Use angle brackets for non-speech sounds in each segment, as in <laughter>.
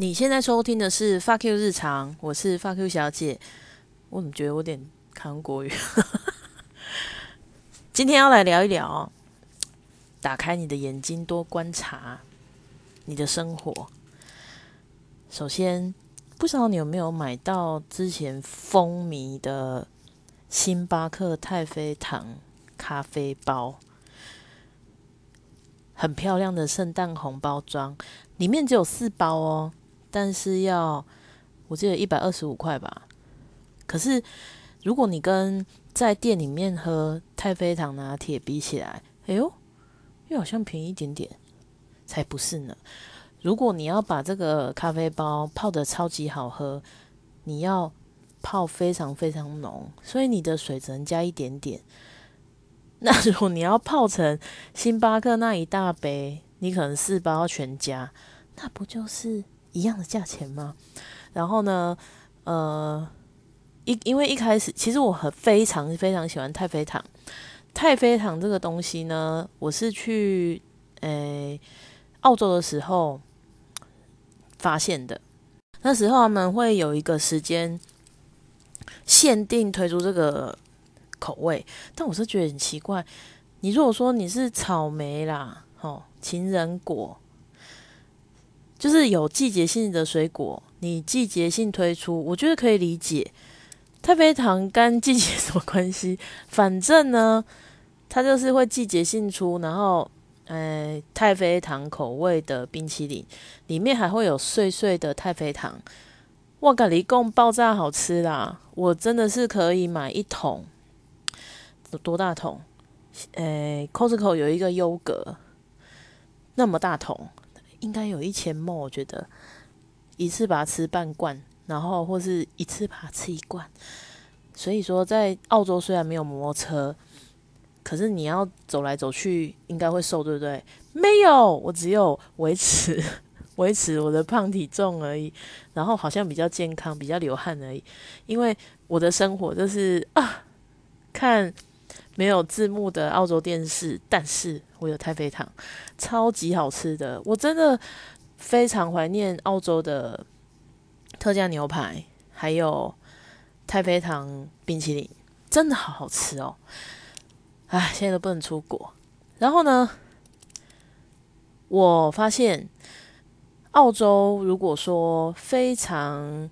你现在收听的是《发 Q 日常》，我是发 Q 小姐。我怎么觉得我有点韩国语？<laughs> 今天要来聊一聊，打开你的眼睛，多观察你的生活。首先，不知道你有没有买到之前风靡的星巴克太妃糖咖啡包？很漂亮的圣诞红包装，里面只有四包哦，但是要我记得一百二十五块吧。可是如果你跟在店里面喝太妃糖拿铁比起来，哎呦，又好像便宜一点点，才不是呢。如果你要把这个咖啡包泡的超级好喝，你要泡非常非常浓，所以你的水只能加一点点。<laughs> 那如果你要泡成星巴克那一大杯，你可能四包全加，那不就是一样的价钱吗？然后呢，呃，一因为一开始其实我很非常非常喜欢太妃糖，太妃糖这个东西呢，我是去诶澳洲的时候发现的，那时候他们会有一个时间限定推出这个。口味，但我是觉得很奇怪。你如果说你是草莓啦，哦，情人果，就是有季节性的水果，你季节性推出，我觉得可以理解。太妃糖跟季节什么关系？反正呢，它就是会季节性出，然后，呃，太妃糖口味的冰淇淋，里面还会有碎碎的太妃糖。哇，感一共爆炸好吃啦！我真的是可以买一桶。有多大桶？诶，Costco 有一个优格，那么大桶，应该有一千沫。我觉得一次把它吃半罐，然后或是一次把它吃一罐。所以说，在澳洲虽然没有摩托车，可是你要走来走去，应该会瘦，对不对？没有，我只有维持 <laughs> 维持我的胖体重而已，然后好像比较健康，比较流汗而已。因为我的生活就是啊，看。没有字幕的澳洲电视，但是我有太妃糖，超级好吃的，我真的非常怀念澳洲的特价牛排，还有太妃糖冰淇淋，真的好好吃哦！唉，现在都不能出国。然后呢，我发现澳洲如果说非常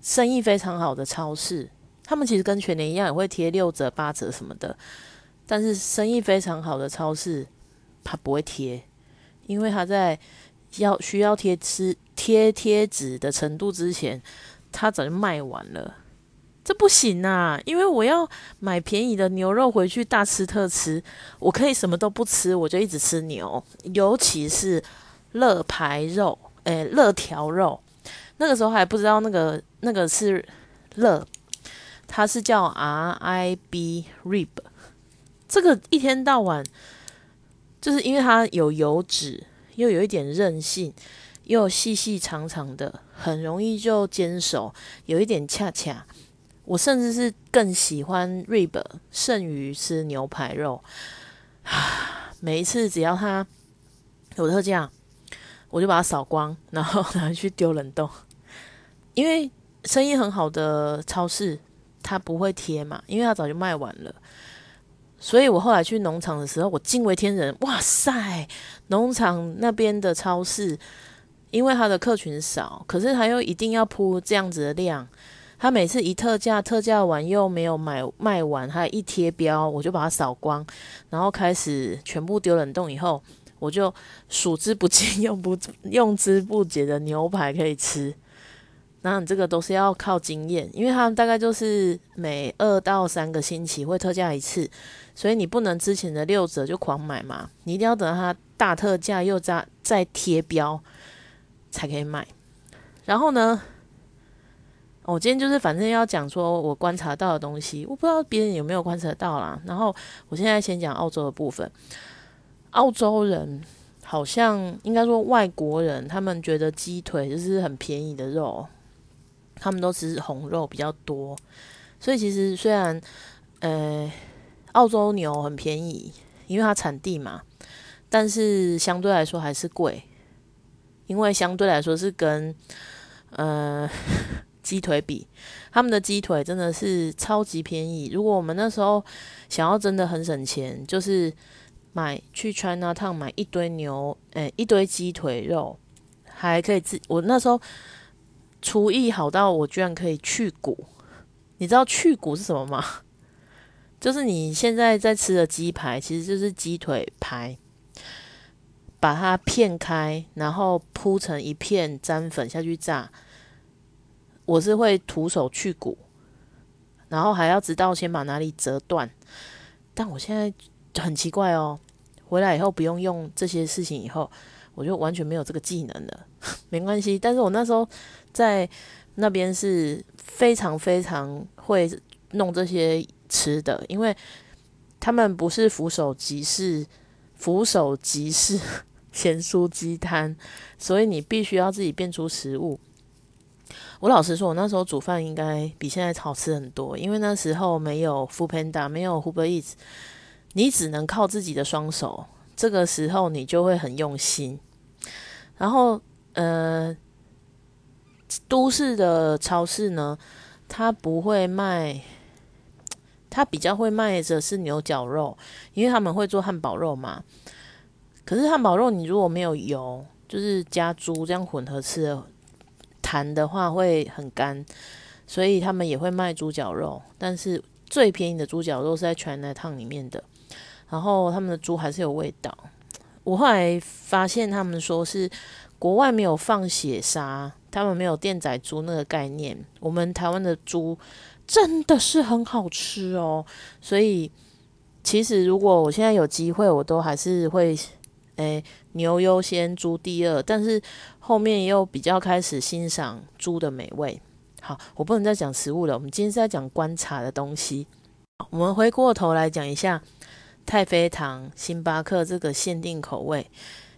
生意非常好的超市。他们其实跟全年一样，也会贴六折、八折什么的，但是生意非常好的超市，它不会贴，因为它在要需要贴吃贴贴纸的程度之前，它早就卖完了。这不行啊！因为我要买便宜的牛肉回去大吃特吃，我可以什么都不吃，我就一直吃牛，尤其是乐排肉，诶，乐条肉。那个时候还不知道那个那个是乐。它是叫 R I B rib，这个一天到晚就是因为它有油脂，又有一点韧性，又细细长长的，很容易就煎熟，有一点恰恰。我甚至是更喜欢 rib 胜于吃牛排肉。<sighs> 每一次只要它有特价，我就把它扫光，然后拿去丢冷冻，因为生意很好的超市。他不会贴嘛，因为他早就卖完了。所以我后来去农场的时候，我惊为天人，哇塞！农场那边的超市，因为它的客群少，可是它又一定要铺这样子的量。它每次一特价，特价完又没有买卖完，它一贴标，我就把它扫光，然后开始全部丢冷冻。以后我就数之不尽、<laughs> 用不用之不竭的牛排可以吃。那你这个都是要靠经验，因为他们大概就是每二到三个星期会特价一次，所以你不能之前的六折就狂买嘛，你一定要等到它大特价又再再贴标才可以买。然后呢，我今天就是反正要讲说我观察到的东西，我不知道别人有没有观察到啦。然后我现在先讲澳洲的部分，澳洲人好像应该说外国人，他们觉得鸡腿就是很便宜的肉。他们都吃红肉比较多，所以其实虽然，呃，澳洲牛很便宜，因为它产地嘛，但是相对来说还是贵，因为相对来说是跟呃 <laughs> 鸡腿比，他们的鸡腿真的是超级便宜。如果我们那时候想要真的很省钱，就是买去 China Town 买一堆牛，诶，一堆鸡腿肉，还可以自我那时候厨艺好到我居然可以去骨。你知道去骨是什么吗？<laughs> 就是你现在在吃的鸡排，其实就是鸡腿排，把它片开，然后铺成一片，沾粉下去炸。我是会徒手去骨，然后还要知道先把哪里折断。但我现在很奇怪哦，回来以后不用用这些事情，以后我就完全没有这个技能了。<laughs> 没关系，但是我那时候在那边是非常非常会弄这些。吃的，因为他们不是扶手集市扶手集市咸酥鸡摊，所以你必须要自己变出食物。我老实说，我那时候煮饭应该比现在好吃很多，因为那时候没有 f o o Panda，没有 Uber Eats，你只能靠自己的双手。这个时候你就会很用心。然后，呃，都市的超市呢，它不会卖。他比较会卖的是牛角肉，因为他们会做汉堡肉嘛。可是汉堡肉你如果没有油，就是加猪这样混合吃的，弹的话会很干，所以他们也会卖猪脚肉。但是最便宜的猪脚肉是在全奶烫里面的，然后他们的猪还是有味道。我后来发现他们说是国外没有放血杀，他们没有电仔猪那个概念。我们台湾的猪。真的是很好吃哦，所以其实如果我现在有机会，我都还是会，诶，牛优先，猪第二，但是后面又比较开始欣赏猪的美味。好，我不能再讲食物了，我们今天是在讲观察的东西。我们回过头来讲一下太妃糖星巴克这个限定口味，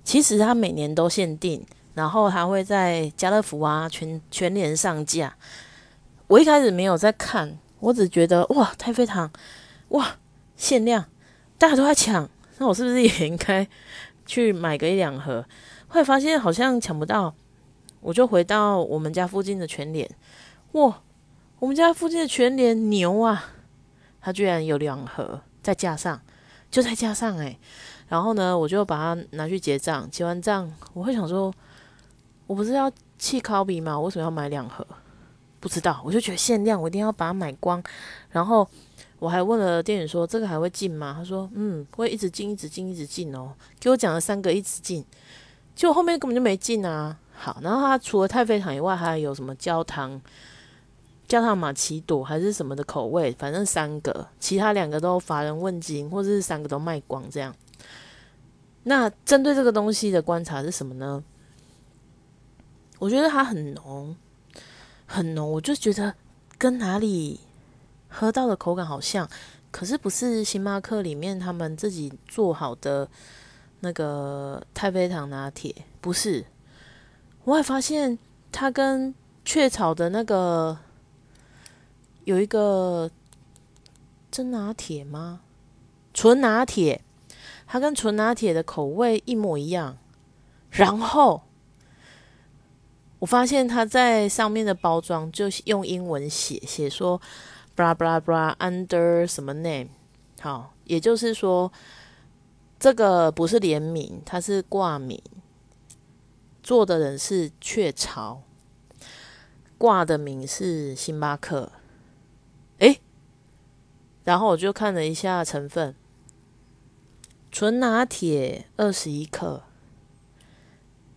其实它每年都限定，然后还会在家乐福啊、全全联上架。我一开始没有在看，我只觉得哇，太妃糖，哇，限量，大家都在抢，那我是不是也应该去买个一两盒？后来发现好像抢不到，我就回到我们家附近的全联，哇，我们家附近的全联牛啊，它居然有两盒在架上，就在架上诶。然后呢，我就把它拿去结账，结完账，我会想说，我不是要气烤比吗？我为什么要买两盒？不知道，我就觉得限量，我一定要把它买光。然后我还问了店员说：“这个还会进吗？”他说：“嗯，会一直进，一直进，一直进哦。”给我讲了三个一直进，结果后面根本就没进啊。好，然后他除了太妃糖以外，还有什么焦糖、焦糖玛奇朵还是什么的口味，反正三个，其他两个都乏人问津，或者是三个都卖光这样。那针对这个东西的观察是什么呢？我觉得它很浓。很浓，我就觉得跟哪里喝到的口感好像，可是不是星巴克里面他们自己做好的那个太妃糖拿铁，不是。我还发现它跟雀巢的那个有一个真拿铁吗？纯拿铁，它跟纯拿铁的口味一模一样，然后。我发现它在上面的包装就用英文写写说，bla bla bla under 什么 name，好，也就是说这个不是联名，它是挂名，做的人是雀巢，挂的名是星巴克，诶，然后我就看了一下成分，纯拿铁二十一克。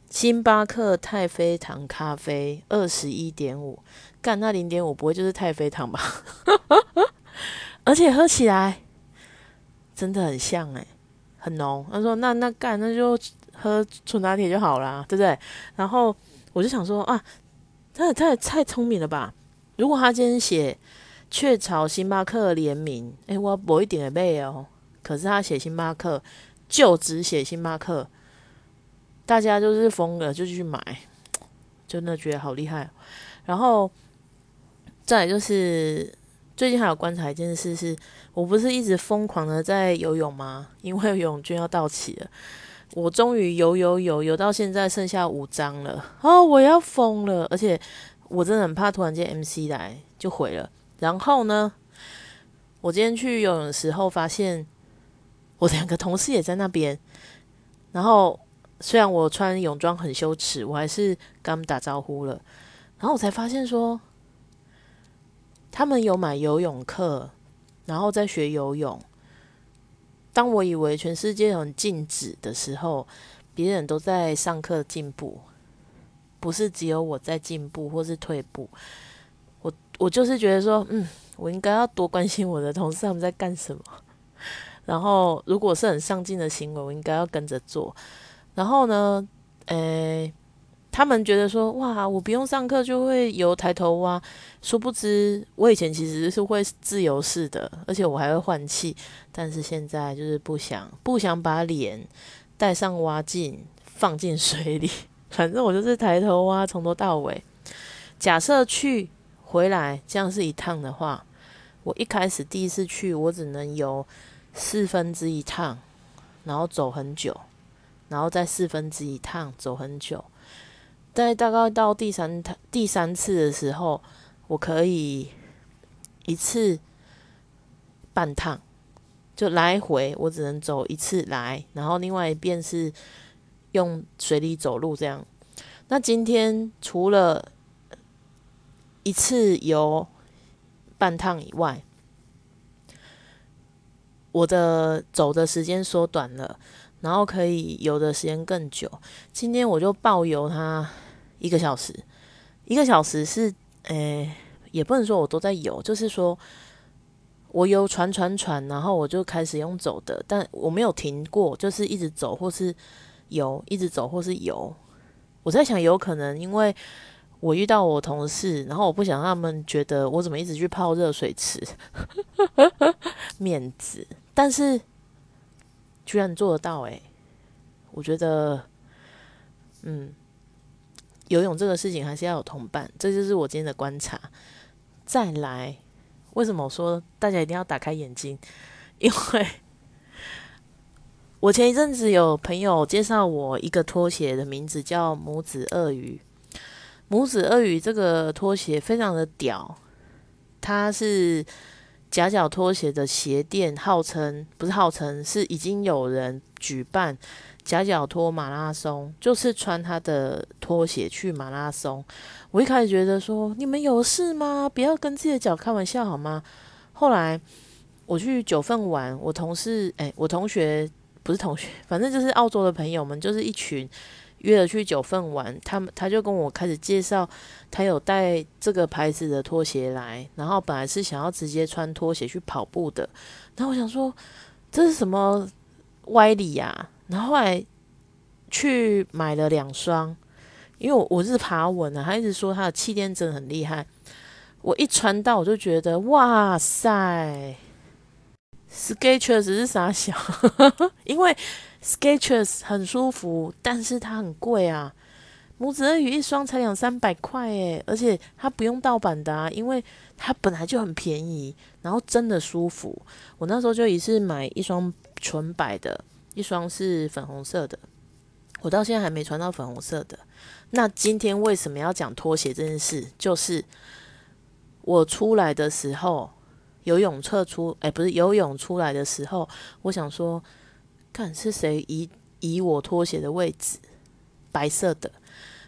星巴克太妃糖咖啡二十一点五，干那零点五不会就是太妃糖吧？<laughs> 而且喝起来真的很像诶，很浓。他说：“那那干那就喝纯拿铁就好啦，对不对？”然后我就想说啊，他也太太聪明了吧？如果他今天写雀巢星巴克联名，诶，我不一点背哦。可是他写星巴克，就只写星巴克。大家就是疯了，就去买，<tsk> 真的觉得好厉害。然后再就是最近还有观察一件事，是我不是一直疯狂的在游泳吗？<laughs> 因为泳券要到期了。我终于游游游游到现在剩下五张了，哦，我要疯了！而且我真的很怕突然间 MC 来就毁了。然后呢，我今天去游泳的时候发现，我两个同事也在那边。然后虽然我穿泳装很羞耻，我还是跟他们打招呼了。然后我才发现说，他们有买游泳课，然后在学游泳。当我以为全世界很静止的时候，别人都在上课进步，不是只有我在进步或是退步。我我就是觉得说，嗯，我应该要多关心我的同事他们在干什么。然后，如果是很上进的行为，我应该要跟着做。然后呢，诶。他们觉得说哇，我不用上课就会游抬头蛙，殊不知我以前其实是会自由式的，而且我还会换气。但是现在就是不想不想把脸带上蛙镜放进水里，<laughs> 反正我就是抬头蛙从头到尾。假设去回来这样是一趟的话，我一开始第一次去我只能游四分之一趟，然后走很久，然后再四分之一趟走很久。在大概到第三、第三次的时候，我可以一次半趟，就来回，我只能走一次来，然后另外一边是用水里走路这样。那今天除了一次游半趟以外，我的走的时间缩短了，然后可以游的时间更久。今天我就抱游它。一个小时，一个小时是，诶，也不能说我都在游，就是说我游船船船，然后我就开始用走的，但我没有停过，就是一直走或是游，一直走或是游。我在想，有可能因为我遇到我同事，然后我不想让他们觉得我怎么一直去泡热水池，<laughs> 面子，但是居然做得到，诶，我觉得，嗯。游泳这个事情还是要有同伴，这就是我今天的观察。再来，为什么我说大家一定要打开眼睛？<laughs> 因为我前一阵子有朋友介绍我一个拖鞋的名字叫拇指鳄鱼。拇指鳄鱼这个拖鞋非常的屌，它是夹脚拖鞋的鞋店，号称不是号称是已经有人举办。夹脚拖马拉松就是穿他的拖鞋去马拉松。我一开始觉得说你们有事吗？不要跟自己的脚开玩笑好吗？后来我去九份玩，我同事哎，我同学不是同学，反正就是澳洲的朋友们，就是一群约了去九份玩。他们他就跟我开始介绍，他有带这个牌子的拖鞋来，然后本来是想要直接穿拖鞋去跑步的。然后我想说这是什么歪理呀？然后后来去买了两双，因为我我是爬稳啊，他一直说他的气垫真的很厉害。我一穿到我就觉得哇塞 Sketchers 是傻小，<laughs> 因为 Sketchers 很舒服，但是它很贵啊。拇指鳄鱼一双才两三百块诶，而且它不用盗版的啊，因为它本来就很便宜，然后真的舒服。我那时候就一次买一双纯白的。一双是粉红色的，我到现在还没穿到粉红色的。那今天为什么要讲拖鞋这件事？就是我出来的时候，游泳侧出，哎，不是游泳出来的时候，我想说，看是谁移移我拖鞋的位置，白色的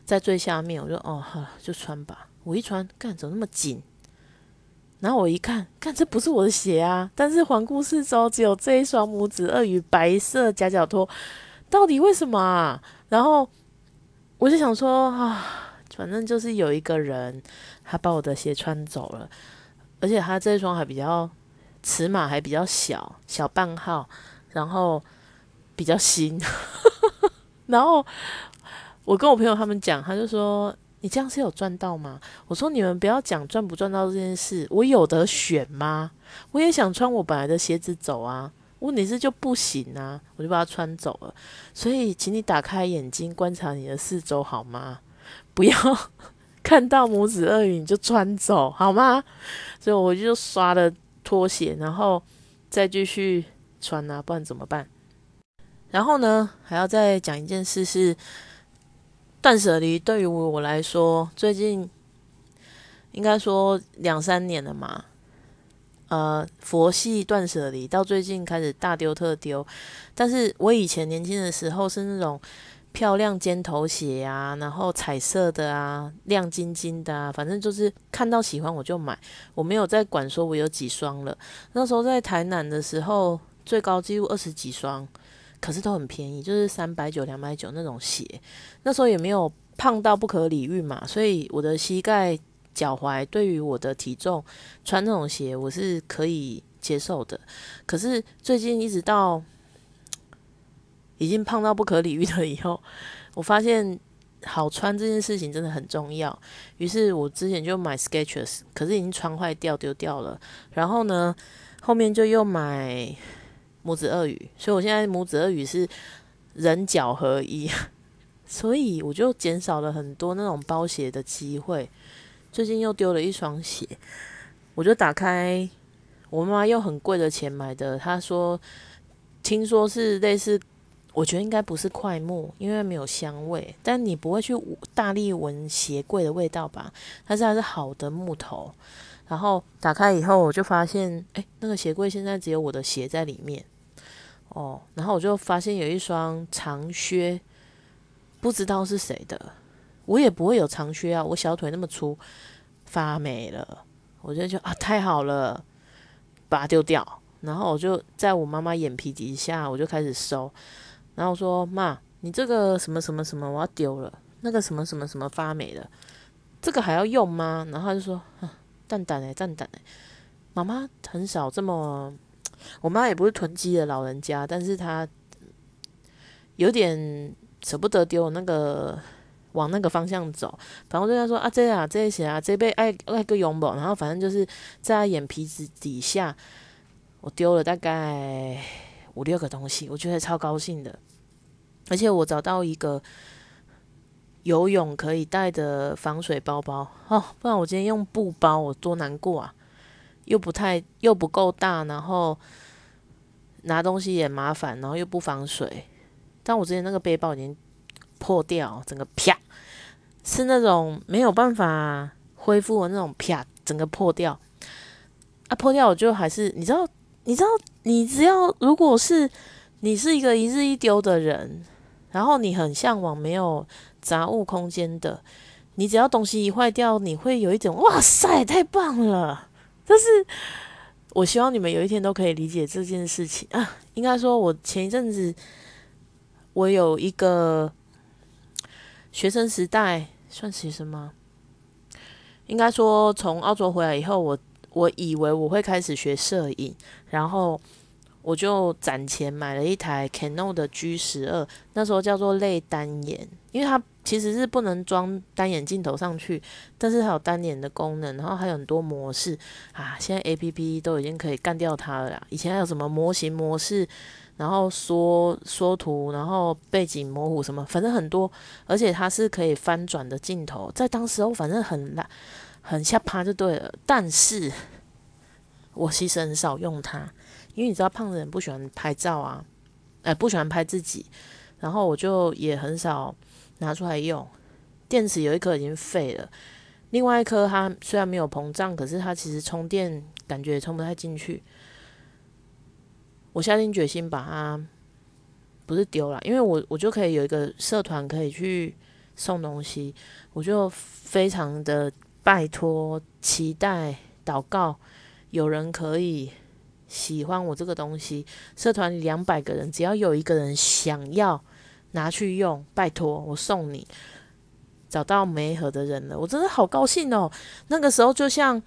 在最下面，我就哦，好了，就穿吧。我一穿，干怎么那么紧？然后我一看，看这不是我的鞋啊！但是环顾四周，只有这一双拇指鳄鱼白色夹脚拖，到底为什么啊？然后我就想说啊，反正就是有一个人他把我的鞋穿走了，而且他这一双还比较尺码还比较小小半号，然后比较新。<laughs> 然后我跟我朋友他们讲，他就说。你这样是有赚到吗？我说你们不要讲赚不赚到这件事，我有得选吗？我也想穿我本来的鞋子走啊，问题是就不行啊，我就把它穿走了。所以，请你打开眼睛观察你的四周好吗？不要看到拇指鳄鱼你就穿走好吗？所以我就刷了拖鞋，然后再继续穿啊，不然怎么办？然后呢，还要再讲一件事是，断舍离对于我来说，最近应该说两三年了嘛。呃，佛系断舍离到最近开始大丢特丢，但是我以前年轻的时候是那种漂亮尖头鞋啊，然后彩色的啊，亮晶晶的啊，反正就是看到喜欢我就买，我没有在管说我有几双了。那时候在台南的时候，最高纪录二十几双，可是都很便宜，就是三百九、两百九那种鞋。那时候也没有胖到不可理喻嘛，所以我的膝盖。脚踝对于我的体重穿那种鞋我是可以接受的，可是最近一直到已经胖到不可理喻了以后，<laughs> 我发现好穿这件事情真的很重要。于是我之前就买 Skechers，可是已经穿坏掉丢掉了。然后呢，后面就又买拇指鳄鱼，所以我现在拇指鳄鱼是人脚合一，<laughs> 所以我就减少了很多那种包鞋的机会。最近又丢了一双鞋，我就打开，我妈妈用很贵的钱买的。她说，听说是类似，我觉得应该不是快木，因为没有香味。但你不会去大力闻鞋柜的味道吧？但是它是好的木头。然后打开以后，我就发现，哎，那个鞋柜现在只有我的鞋在里面。哦，然后我就发现有一双长靴，不知道是谁的。我也不会有长靴啊，我小腿那么粗，发霉了，我就觉得啊太好了，把它丢掉。然后我就在我妈妈眼皮底下，我就开始收。然后说妈，你这个什么什么什么我要丢了，那个什么什么什么发霉了，这个还要用吗？然后他就说啊，蛋蛋哎，蛋蛋哎，妈妈很少这么，我妈也不是囤积的老人家，但是她有点舍不得丢那个。往那个方向走，反正就在说啊，这啊，这些啊，这被爱爱个拥抱，然后反正就是在他眼皮子底下，我丢了大概五六个东西，我觉得超高兴的，而且我找到一个游泳可以带的防水包包哦，不然我今天用布包，我多难过啊，又不太又不够大，然后拿东西也麻烦，然后又不防水，但我之前那个背包已经破掉，整个啪。是那种没有办法恢复的那种，啪，整个破掉啊！破掉我就还是你知道，你知道，你只要如果是你是一个一日一丢的人，然后你很向往没有杂物空间的，你只要东西一坏掉，你会有一种哇塞，太棒了！但是我希望你们有一天都可以理解这件事情啊。应该说，我前一阵子我有一个学生时代。算学生吗？应该说，从澳洲回来以后，我我以为我会开始学摄影，然后我就攒钱买了一台 Canon 的 G 十二，那时候叫做类单眼，因为它其实是不能装单眼镜头上去，但是它有单眼的功能，然后还有很多模式啊，现在 A P P 都已经可以干掉它了啦。以前还有什么模型模式？然后缩缩图，然后背景模糊什么，反正很多，而且它是可以翻转的镜头，在当时候反正很烂，很下趴就对了。但是我其实很少用它，因为你知道胖的人不喜欢拍照啊，哎，不喜欢拍自己，然后我就也很少拿出来用。电池有一颗已经废了，另外一颗它虽然没有膨胀，可是它其实充电感觉也充不太进去。我下定决心把它不是丢了，因为我我就可以有一个社团可以去送东西，我就非常的拜托、期待、祷告，有人可以喜欢我这个东西。社团里两百个人，只要有一个人想要拿去用，拜托我送你。找到美好的人了，我真的好高兴哦！那个时候就像，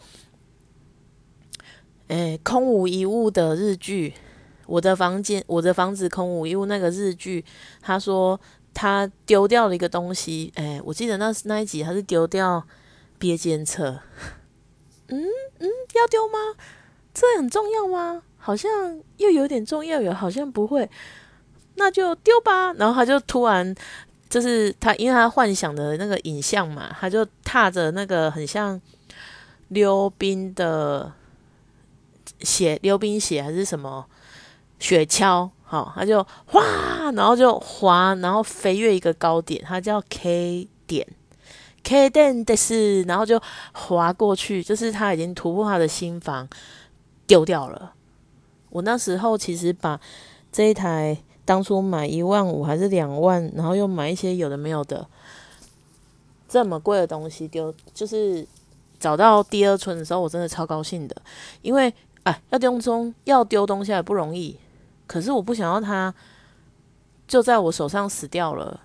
诶，空无一物的日剧。我的房间，我的房子空无一物。那个日剧，他说他丢掉了一个东西。哎，我记得那那一集他是丢掉憋监测。嗯嗯，要丢吗？这很重要吗？好像又有点重要，有好像不会。那就丢吧。然后他就突然，就是他，因为他幻想的那个影像嘛，他就踏着那个很像溜冰的鞋，溜冰鞋还是什么？雪橇好，他就哗，然后就滑，然后飞越一个高点，它叫 K 点，K 点的是，然后就滑过去，就是他已经突破他的心房，丢掉了。我那时候其实把这一台当初买一万五还是两万，然后又买一些有的没有的这么贵的东西丢，就是找到第二春的时候，我真的超高兴的，因为哎，要丢中要丢东西也不容易。可是我不想要它就在我手上死掉了，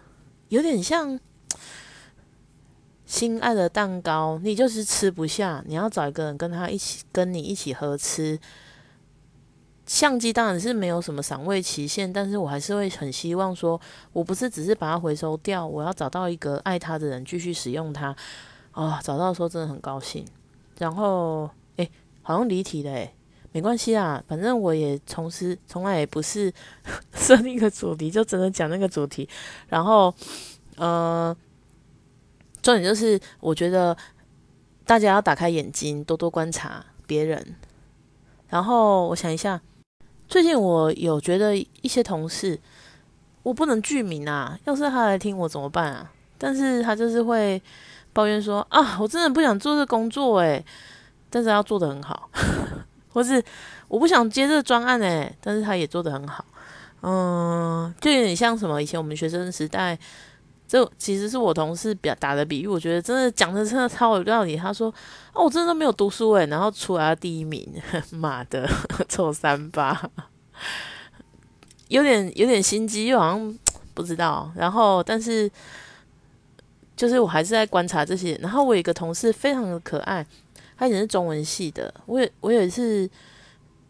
有点像心爱的蛋糕，你就是吃不下，你要找一个人跟他一起跟你一起合吃。相机当然是没有什么赏味期限，但是我还是会很希望说，我不是只是把它回收掉，我要找到一个爱它的人继续使用它。啊，找到的时候真的很高兴。然后，诶，好像离题了，诶。没关系啊，反正我也从事从来也不是 <laughs> 设定一个主题就只能讲那个主题，然后呃，重点就是我觉得大家要打开眼睛，多多观察别人。然后我想一下，最近我有觉得一些同事，我不能具名啊，要是他来听我怎么办啊？但是他就是会抱怨说啊，我真的不想做这工作诶，但是要做的很好。<laughs> 或是我不想接这专案诶，但是他也做得很好，嗯，就有点像什么以前我们学生时代，这其实是我同事表打的比喻，我觉得真的讲的真的超有道理。他说：“哦，我真的都没有读书诶，然后出来第一名，<laughs> 妈的，臭三八，有点有点心机，又好像不知道。然后，但是就是我还是在观察这些。然后我有一个同事非常的可爱。他以前是中文系的，我也我也是，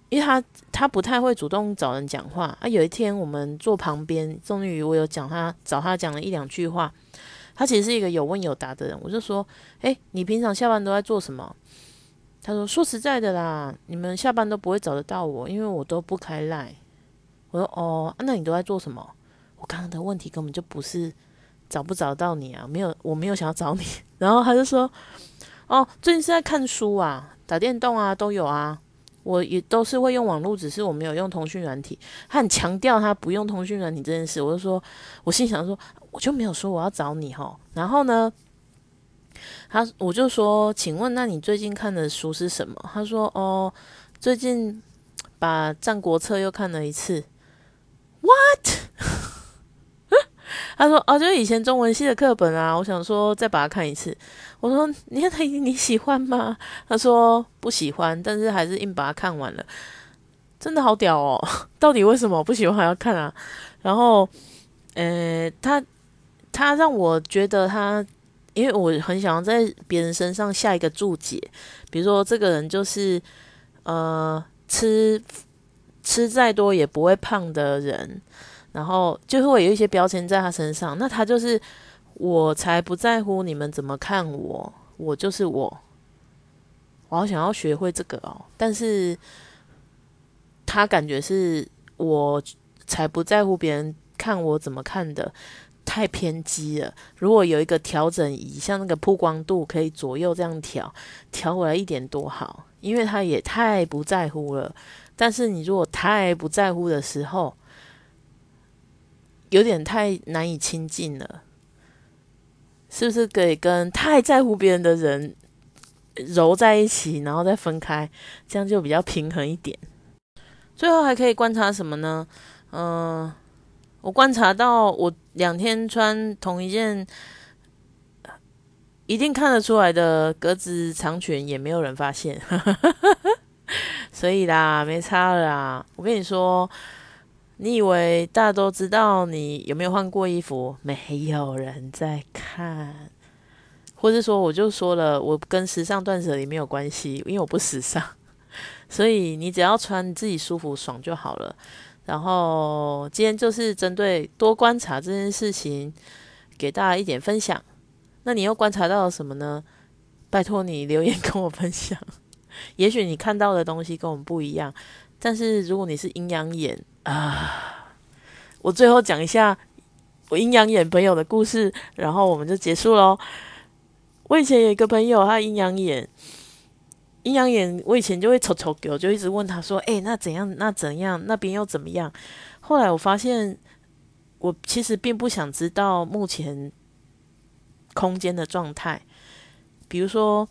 因为他他不太会主动找人讲话啊。有一天我们坐旁边，终于我有讲他找他讲了一两句话。他其实是一个有问有答的人，我就说：“哎，你平常下班都在做什么？”他说：“说实在的啦，你们下班都不会找得到我，因为我都不开赖。”我说：“哦，那你都在做什么？”我刚刚的问题根本就不是找不找到你啊，没有，我没有想要找你。然后他就说。哦，最近是在看书啊，打电动啊，都有啊。我也都是会用网络，只是我没有用通讯软体。他很强调他不用通讯软体这件事，我就说，我心想说，我就没有说我要找你哈。然后呢，他我就说，请问那你最近看的书是什么？他说，哦，最近把《战国策》又看了一次。What？他说：“哦，就是以前中文系的课本啊，我想说再把它看一次。”我说：“你看他，你喜欢吗？”他说：“不喜欢，但是还是硬把它看完了。”真的好屌哦！<laughs> 到底为什么不喜欢还要看啊？然后，呃，他他让我觉得他，因为我很想要在别人身上下一个注解，比如说这个人就是呃吃吃再多也不会胖的人。然后就会有一些标签在他身上，那他就是我才不在乎你们怎么看我，我就是我，我好想要学会这个哦。但是他感觉是我才不在乎别人看我怎么看的，太偏激了。如果有一个调整仪，像那个曝光度可以左右这样调，调回来一点多好，因为他也太不在乎了。但是你如果太不在乎的时候，有点太难以亲近了，是不是可以跟太在乎别人的人揉在一起，然后再分开，这样就比较平衡一点。最后还可以观察什么呢？嗯，我观察到我两天穿同一件，一定看得出来的格子长裙，也没有人发现，<laughs> 所以啦，没差了啦。我跟你说。你以为大家都知道你有没有换过衣服？没有人在看，或者说我就说了，我跟时尚断舍离没有关系，因为我不时尚，<laughs> 所以你只要穿自己舒服爽就好了。然后今天就是针对多观察这件事情，给大家一点分享。那你又观察到了什么呢？拜托你留言跟我分享。<laughs> 也许你看到的东西跟我们不一样，但是如果你是阴阳眼。啊，我最后讲一下我阴阳眼朋友的故事，然后我们就结束喽。我以前有一个朋友，他阴阳眼，阴阳眼，我以前就会抽抽给我就一直问他说：“哎，那怎样？那怎样？那边又怎么样？”后来我发现，我其实并不想知道目前空间的状态。比如说，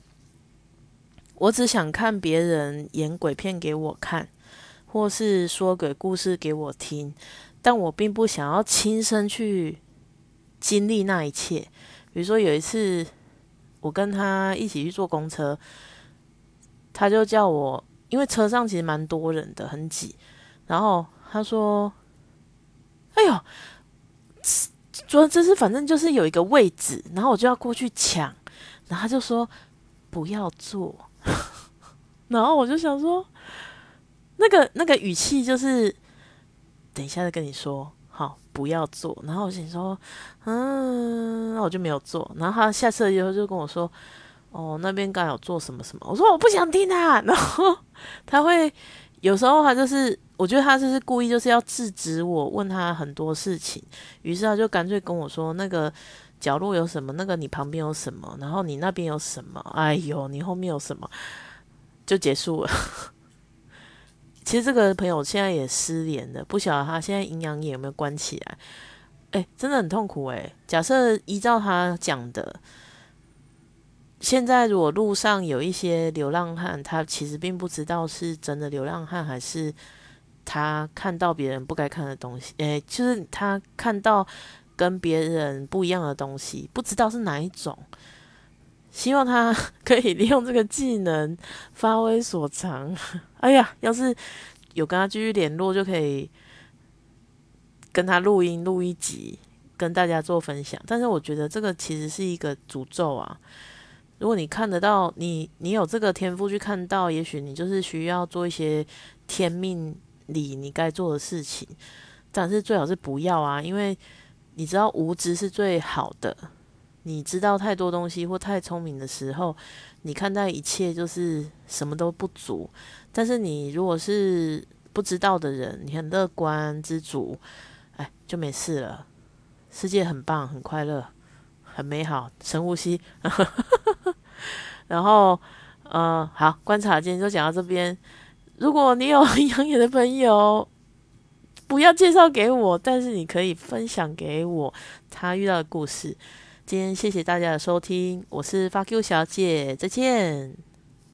我只想看别人演鬼片给我看，或是说鬼故事给我听，但我并不想要亲身去经历那一切。比如说有一次，我跟他一起去坐公车。他就叫我，因为车上其实蛮多人的，很挤。然后他说：“哎呦，昨这是反正就是有一个位置，然后我就要过去抢。”然后他就说：“不要坐。” <laughs> 然后我就想说，那个那个语气就是等一下再跟你说，好，不要做。然后我想说，嗯，那我就没有做。然后他下车以后就跟我说。哦，那边刚有做什么什么？我说我不想听啊。<laughs> 然后他会有时候他就是，我觉得他就是故意就是要制止我，问他很多事情。于是他就干脆跟我说：“那个角落有什么？那个你旁边有什么？然后你那边有什么？哎呦，你后面有什么？”就结束了。其实这个朋友现在也失联了，不晓得他现在阴阳眼有没有关起来？哎，真的很痛苦哎。假设依照他讲的。现在如果路上有一些流浪汉，他其实并不知道是真的流浪汉，还是他看到别人不该看的东西。诶，就是他看到跟别人不一样的东西，不知道是哪一种。希望他可以利用这个技能发挥所长。<laughs> 哎呀，要是有跟他继续联络，就可以跟他录音录一集，跟大家做分享。但是我觉得这个其实是一个诅咒啊。如果你看得到，你你有这个天赋去看到，也许你就是需要做一些天命里你该做的事情，但是最好是不要啊，因为你知道无知是最好的。你知道太多东西或太聪明的时候，你看待一切就是什么都不足。但是你如果是不知道的人，你很乐观知足，哎，就没事了。世界很棒，很快乐。很美好，深呼吸，<laughs> 然后，呃，好，观察今天就讲到这边。如果你有 <laughs> 养眼的朋友，不要介绍给我，但是你可以分享给我他遇到的故事。今天谢谢大家的收听，我是发 Q 小姐，再见。